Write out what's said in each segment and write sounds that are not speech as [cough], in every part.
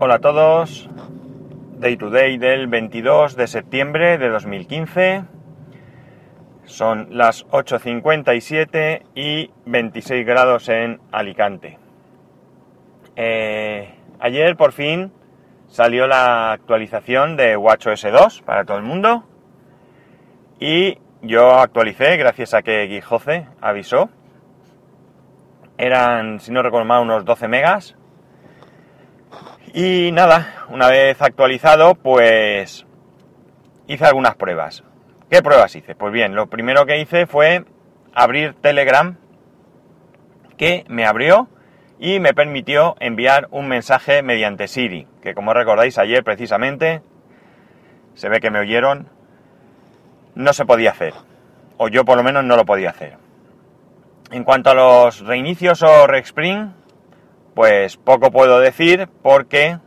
Hola a todos. Day to day del 22 de septiembre de 2015. Son las 8.57 y 26 grados en Alicante. Eh, ayer por fin salió la actualización de WatchOS 2 para todo el mundo. Y yo actualicé gracias a que Guijoce avisó. Eran, si no recuerdo mal, unos 12 megas y nada, una vez actualizado, pues hice algunas pruebas. ¿Qué pruebas hice? Pues bien, lo primero que hice fue abrir Telegram, que me abrió y me permitió enviar un mensaje mediante Siri, que como recordáis ayer precisamente, se ve que me oyeron, no se podía hacer, o yo por lo menos no lo podía hacer. En cuanto a los reinicios o respring, pues poco puedo decir porque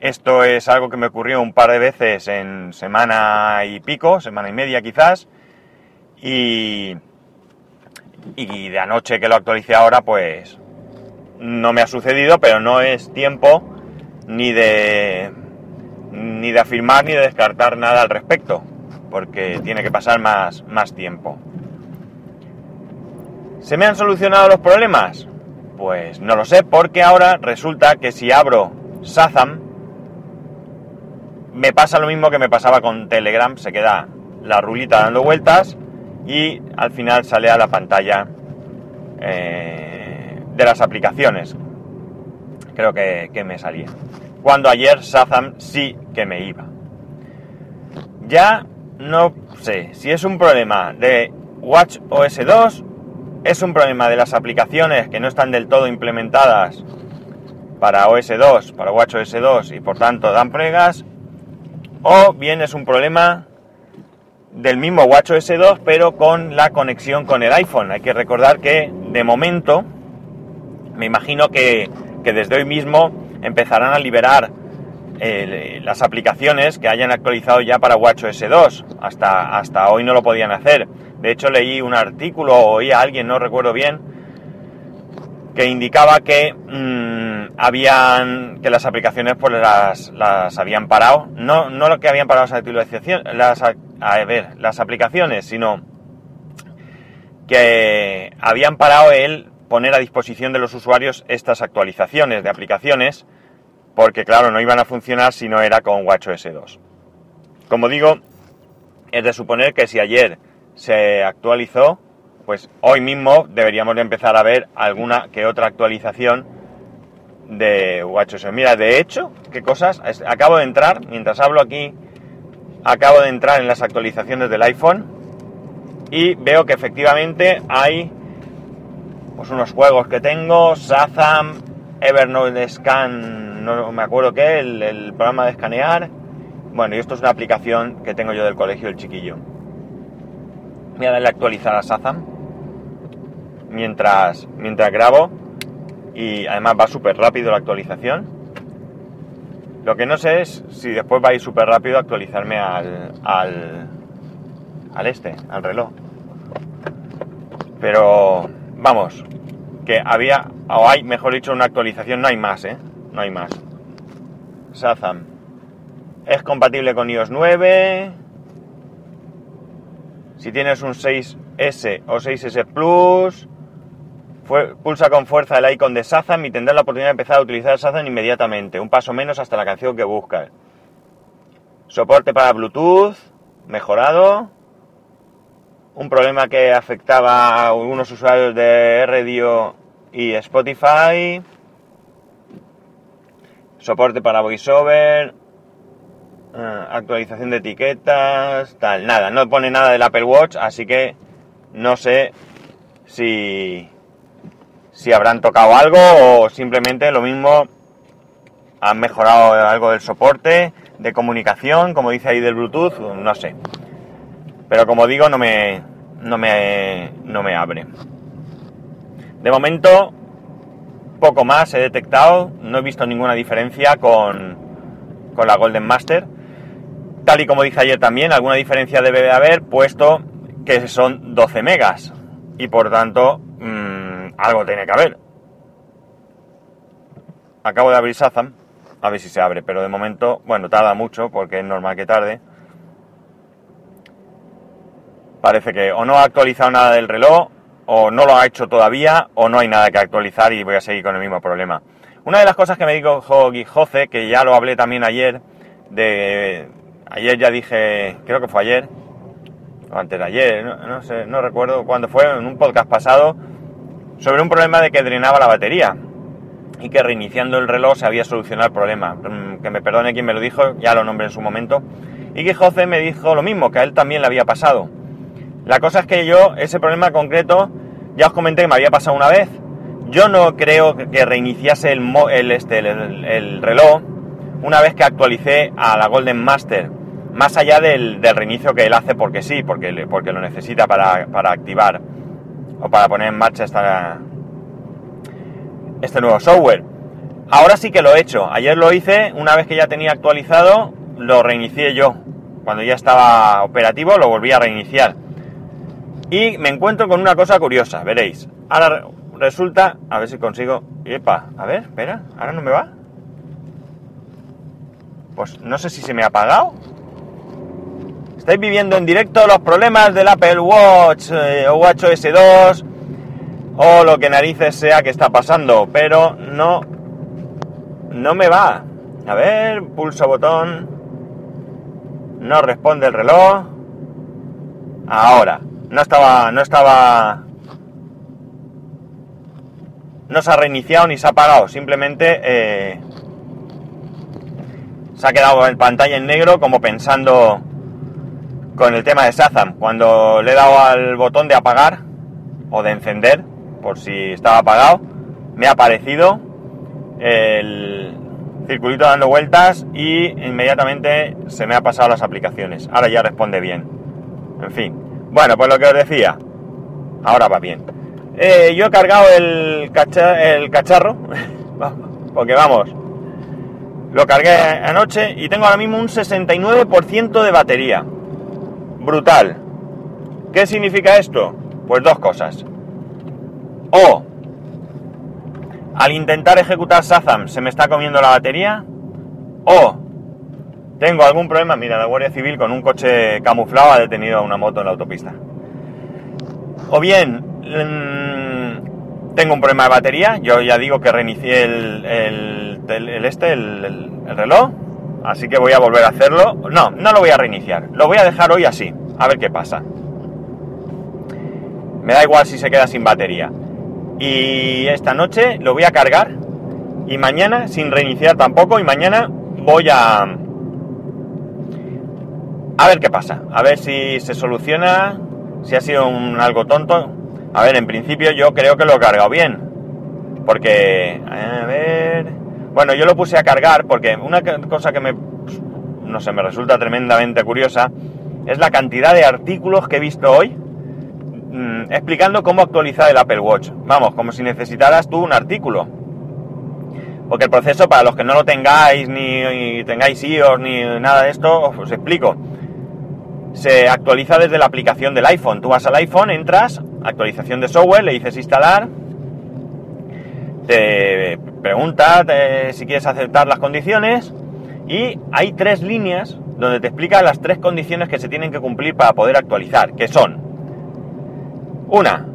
esto es algo que me ocurrió un par de veces en semana y pico, semana y media quizás, y, y de anoche que lo actualicé ahora, pues no me ha sucedido, pero no es tiempo ni de ni de afirmar ni de descartar nada al respecto, porque tiene que pasar más, más tiempo. ¿Se me han solucionado los problemas? Pues no lo sé, porque ahora resulta que si abro Sazam, me pasa lo mismo que me pasaba con Telegram, se queda la rulita dando vueltas y al final sale a la pantalla eh, de las aplicaciones. Creo que, que me salía. Cuando ayer Sazam sí que me iba. Ya no sé si es un problema de Watch OS 2 es un problema de las aplicaciones que no están del todo implementadas para OS 2, para WatchOS 2 y por tanto dan pregas, o bien es un problema del mismo WatchOS 2 pero con la conexión con el iPhone. Hay que recordar que de momento, me imagino que, desde hoy mismo empezarán a liberar eh, las aplicaciones que hayan actualizado ya para WatchOS 2. Hasta, hasta hoy no lo podían hacer. De hecho, leí un artículo o oí a alguien, no recuerdo bien, que indicaba que mm, habían que las aplicaciones pues las, las habían parado. No, no lo que habían parado las actualizaciones, las, a ver, las aplicaciones, sino que habían parado el poner a disposición de los usuarios estas actualizaciones de aplicaciones, porque claro, no iban a funcionar si no era con WatchOS 2. Como digo, es de suponer que si ayer se actualizó, pues hoy mismo deberíamos de empezar a ver alguna que otra actualización de WatchOS. Mira, de hecho, qué cosas, acabo de entrar, mientras hablo aquí, acabo de entrar en las actualizaciones del iPhone y veo que efectivamente hay pues unos juegos que tengo, Sazam, Evernote Scan, no me acuerdo qué, el, programa de escanear. Bueno, y esto es una aplicación que tengo yo del colegio del chiquillo. Voy a darle a actualizar a Sazam mientras, mientras grabo y además va súper rápido la actualización. Lo que no sé es si después va a ir súper rápido actualizarme al, al, al este, al reloj. Pero vamos, que había, o hay, mejor dicho, una actualización, no hay más, ¿eh? No hay más. Sazam. Es compatible con iOS 9 si tienes un 6S o 6S Plus, pulsa con fuerza el icon de Sazam y tendrás la oportunidad de empezar a utilizar Sazam inmediatamente, un paso menos hasta la canción que buscas. Soporte para Bluetooth, mejorado. Un problema que afectaba a algunos usuarios de Radio y Spotify. Soporte para VoiceOver, Ah, actualización de etiquetas, tal, nada, no pone nada del Apple Watch, así que no sé si, si habrán tocado algo o simplemente lo mismo han mejorado algo del soporte, de comunicación, como dice ahí del Bluetooth, no sé. Pero como digo, no me, no me, no me abre. De momento, poco más he detectado, no he visto ninguna diferencia con, con la Golden Master Tal y como dije ayer también, alguna diferencia debe de haber, puesto que son 12 megas. Y por tanto, mmm, algo tiene que haber. Acabo de abrir Sazam. a ver si se abre, pero de momento, bueno, tarda mucho porque es normal que tarde. Parece que o no ha actualizado nada del reloj, o no lo ha hecho todavía, o no hay nada que actualizar y voy a seguir con el mismo problema. Una de las cosas que me dijo Jose, que ya lo hablé también ayer, de ayer ya dije, creo que fue ayer, o antes de ayer, no, no recuerdo cuándo fue, en un podcast pasado, sobre un problema de que drenaba la batería y que reiniciando el reloj se había solucionado el problema. Mm, que me perdone quien me lo dijo, ya lo nombré en su momento. Y que José me dijo lo mismo, que a él también le había pasado. La cosa es que yo, ese problema concreto, ya os comenté que me había pasado una vez. Yo no creo que reiniciase el, el, este, el, reloj una vez que actualicé a la Golden Master, más allá del, reinicio que él hace porque sí, porque, porque lo necesita para, para activar o para poner en marcha esta, este nuevo software. Ahora sí que lo he hecho. Ayer lo hice, una vez que ya tenía actualizado, lo reinicié yo. Cuando ya estaba operativo, lo volví a reiniciar. Y me encuentro con una cosa curiosa, veréis. Ahora resulta, a ver si consigo... Epa, a ver, espera, ahora no me va. Pues no sé si se me ha apagado. Estáis viviendo en directo los problemas del Apple Watch eh, o Watch OS 2 o lo que narices sea que está pasando, pero no, no me va. A ver, pulso botón, no responde el reloj. Ahora, no estaba, no estaba, no se ha reiniciado ni se ha apagado, simplemente eh, se ha quedado en pantalla en negro como pensando con el tema de Shazam. Cuando le he dado al botón de apagar o de encender, por si estaba apagado, me ha aparecido el circulito dando vueltas y inmediatamente se me ha pasado las aplicaciones. Ahora ya responde bien. En fin. Bueno, pues lo que os decía. Ahora va bien. Eh, yo he cargado el, el cacharro. [laughs] porque vamos. Lo cargué anoche y tengo ahora mismo un 69% de batería. Brutal. ¿Qué significa esto? Pues dos cosas. O al intentar ejecutar Shazam se me está comiendo la batería. O tengo algún problema. Mira, la Guardia Civil con un coche camuflado ha detenido a una moto en la autopista. O bien mm, tengo un problema de batería. Yo ya digo que reinicié el, este, el, el reloj. Así que voy a volver a hacerlo. No, no lo voy a reiniciar. Lo voy a dejar hoy así. A ver qué pasa. Me da igual si se queda sin batería. Y esta noche lo voy a cargar. Y mañana, sin reiniciar tampoco, y mañana voy a... A ver qué pasa. A ver si se soluciona. Si ha sido un algo tonto. A ver, en principio yo creo que lo he cargado bien. Porque... A ver... Bueno, yo lo puse a cargar porque una cosa que me... No sé, me resulta tremendamente curiosa es la cantidad de artículos que he visto hoy Mm, explicando cómo actualizar el Apple Watch. Vamos, como si necesitaras tú un artículo. Porque el proceso, para los que no lo tengáis, ni, tengáis iOS, ni nada de esto, os explico. Se actualiza desde la aplicación del iPhone. Tú vas al iPhone, entras, actualización de software, le dices instalar, te pregunta si quieres aceptar las condiciones y hay tres líneas donde te explica las tres condiciones que se tienen que cumplir para poder actualizar, que son una,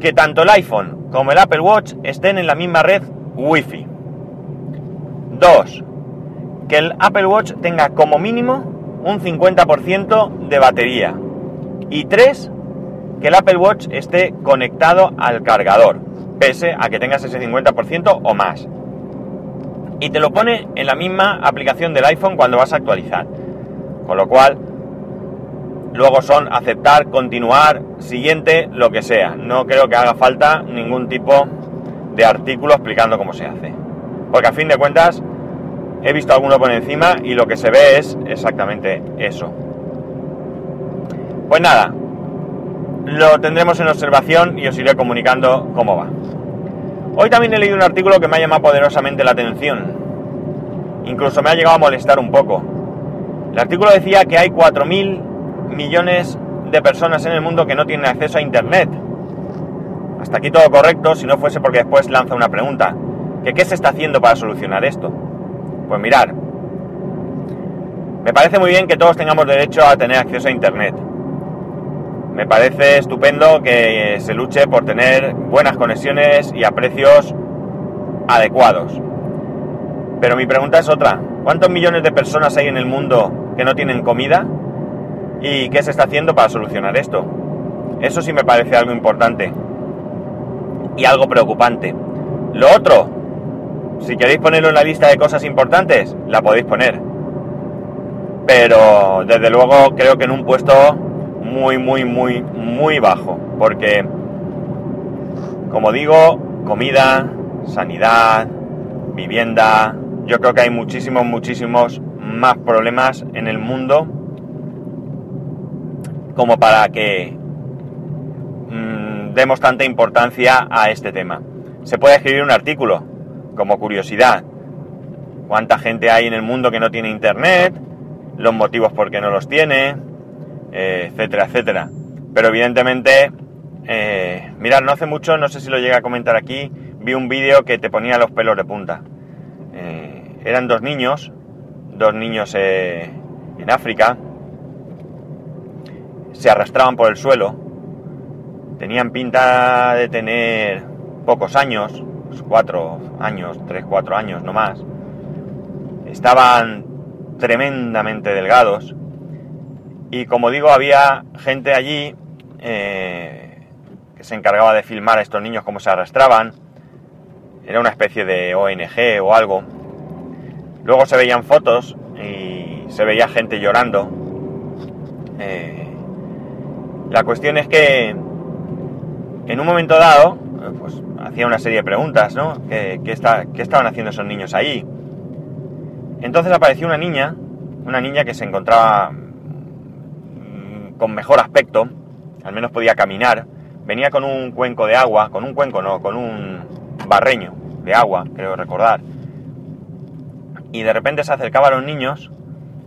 que tanto el iPhone como el Apple Watch estén en la misma red Wi-Fi. Dos, que el Apple Watch tenga como mínimo un 50% de batería. Y tres, que el Apple Watch esté conectado al cargador, pese a que tengas ese 50% o más. Y te lo pone en la misma aplicación del iPhone cuando vas a actualizar. Con lo cual, luego son aceptar, continuar, siguiente, lo que sea. No creo que haga falta ningún tipo de artículo explicando cómo se hace. Porque a fin de cuentas he visto alguno por encima y lo que se ve es exactamente eso. Pues nada, lo tendremos en observación y os iré comunicando cómo va. Hoy también he leído un artículo que me ha llamado poderosamente la atención. Incluso me ha llegado a molestar un poco. El artículo decía que hay 4.000 millones de personas en el mundo que no tienen acceso a Internet. Hasta aquí todo correcto, si no fuese porque después lanza una pregunta. ¿Que ¿Qué se está haciendo para solucionar esto? Pues mirar, me parece muy bien que todos tengamos derecho a tener acceso a Internet. Me parece estupendo que se luche por tener buenas conexiones y a precios adecuados. Pero mi pregunta es otra. ¿Cuántos millones de personas hay en el mundo que no tienen comida? ¿Y qué se está haciendo para solucionar esto? Eso sí me parece algo importante y algo preocupante. Lo otro, si queréis ponerlo en la lista de cosas importantes, la podéis poner. Pero desde luego creo que en un puesto muy, muy, muy, muy bajo. Porque, como digo, comida, sanidad, vivienda, yo creo que hay muchísimos, muchísimos más problemas en el mundo como para que mmm, demos tanta importancia a este tema. Se puede escribir un artículo como curiosidad. ¿Cuánta gente hay en el mundo que no tiene internet? Los motivos por qué no los tiene, eh, etcétera, etcétera. Pero evidentemente, eh, mirad, no hace mucho, no sé si lo llega a comentar aquí, vi un vídeo que te ponía los pelos de punta. Eh, eran dos niños, dos niños eh, en África, se arrastraban por el suelo, tenían pinta de tener pocos años, pues cuatro años, tres, cuatro años, no más. Estaban tremendamente delgados y como digo, había gente allí eh, que se encargaba de filmar a estos niños cómo se arrastraban. Era una especie de ONG o algo. Luego se veían fotos y se veía gente llorando. Eh, la cuestión es que en un momento dado, pues hacía una serie de preguntas, ¿no? ¿Qué, está, ¿Qué, estaban haciendo esos niños ahí? Entonces apareció una niña, una niña que se encontraba mm, con mejor aspecto, al menos podía caminar, venía con un cuenco de agua, con un cuenco no, con un barreño de agua, creo recordar. Y de repente se acercaba a los niños,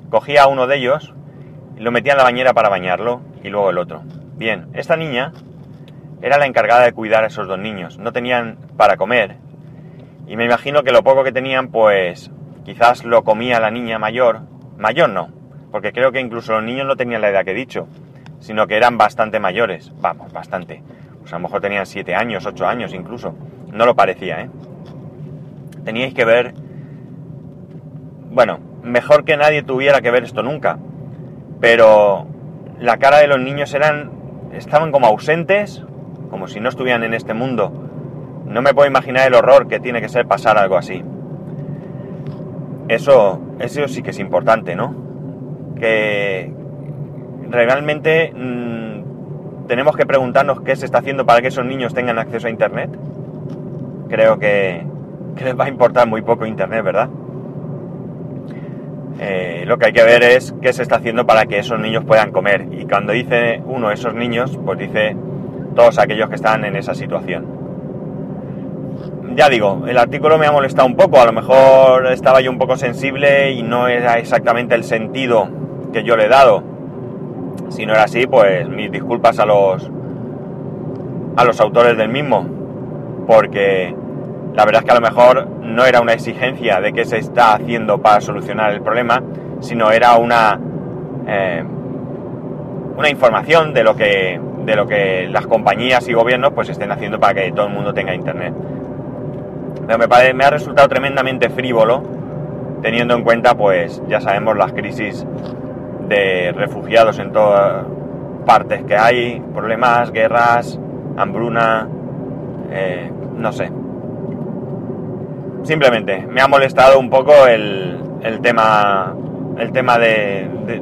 cogía a uno de ellos, lo metía en la bañera para bañarlo y luego el otro. Bien, esta niña era la encargada de cuidar a esos dos niños. No tenían para comer y me imagino que lo poco que tenían pues quizás lo comía la niña mayor. Mayor no, porque creo que incluso los niños no tenían la edad que he dicho, sino que eran bastante mayores. Vamos, bastante. Pues a lo mejor tenían siete años, ocho años incluso. No lo parecía, ¿eh? Teníais que ver... Bueno, mejor que nadie tuviera que ver esto nunca. Pero la cara de los niños eran... Estaban como ausentes, como si no estuvieran en este mundo. No me puedo imaginar el horror que tiene que ser pasar algo así. Eso, eso sí que es importante, ¿no? Que realmente mmm, tenemos que preguntarnos qué se está haciendo para que esos niños tengan acceso a Internet. Creo que, que les va a importar muy poco Internet, ¿verdad? Eh, lo que hay que ver es qué se está haciendo para que esos niños puedan comer. Y cuando dice uno esos niños, pues dice todos aquellos que están en esa situación. Ya digo, el artículo me ha molestado un poco, a lo mejor estaba yo un poco sensible y no era exactamente el sentido que yo le he dado. Si no era así, pues mis disculpas a los a los autores del mismo, porque la verdad es que a lo mejor no era una exigencia de qué se está haciendo para solucionar el problema, sino era una eh, una información de lo que de lo que las compañías y gobiernos pues estén haciendo para que todo el mundo tenga internet. Pero me, me ha resultado tremendamente frívolo, teniendo en cuenta, pues ya sabemos las crisis de refugiados en todas partes que hay, problemas, guerras, hambruna, eh, no sé. Simplemente me ha molestado un poco el, el tema, el tema de, de,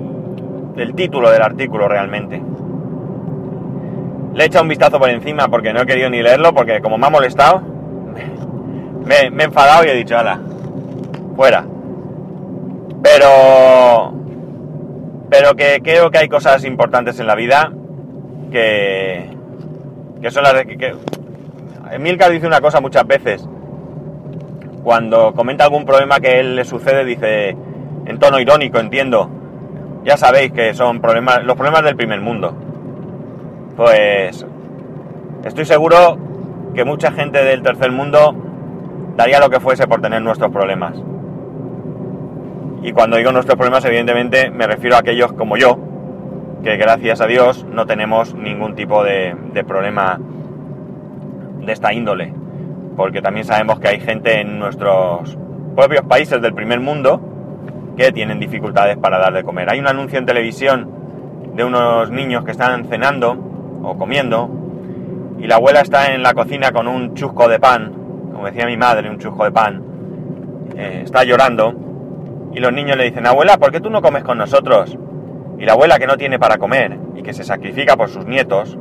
del título del artículo realmente. Le he echado un vistazo por encima porque no he querido ni leerlo, porque como me ha molestado, me, he enfadado y he dicho, ala, fuera. Pero, pero que creo que hay cosas importantes en la vida que, que son las que, que dice una cosa muchas veces. Cuando comenta algún problema que él le sucede, dice en tono irónico, entiendo. Ya sabéis que son problemas, los problemas del primer mundo pues estoy seguro que mucha gente del tercer mundo daría lo que fuese por tener nuestros problemas. Y cuando digo nuestros problemas, evidentemente me refiero a aquellos como yo, que gracias a Dios no tenemos ningún tipo de, problema de esta índole. Porque también sabemos que hay gente en nuestros propios países del primer mundo que tienen dificultades para dar de comer. Hay un anuncio en televisión de unos niños que están cenando o comiendo y la abuela está en la cocina con un chusco de pan, como decía mi madre, un chusco de pan, eh, está llorando y los niños le dicen, abuela, ¿por qué tú no comes con nosotros? Y la abuela que no tiene para comer y que se sacrifica por sus nietos,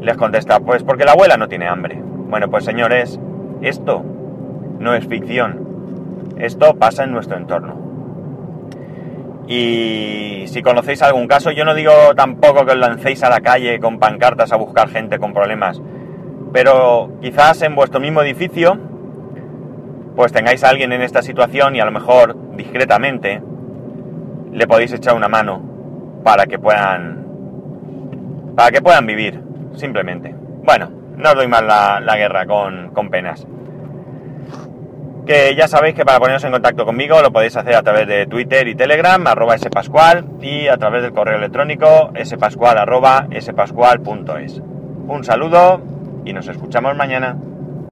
les contesta, pues porque la abuela no tiene hambre. Bueno, pues señores, esto no es ficción, esto pasa en nuestro entorno. Y si conocéis algún caso, yo no digo tampoco que os lancéis a la calle con pancartas a buscar gente con problemas, pero quizás en vuestro mismo edificio, pues tengáis a alguien en esta situación y a lo mejor discretamente le podéis echar una mano para que puedan para que puedan vivir simplemente. Bueno no os doy más la, la guerra con, con penas que ya sabéis que para poneros en contacto conmigo lo podéis hacer a través de Twitter y Telegram, arroba spascual, y a través del correo electrónico spascual arroba spascual.es. Un saludo y nos escuchamos mañana.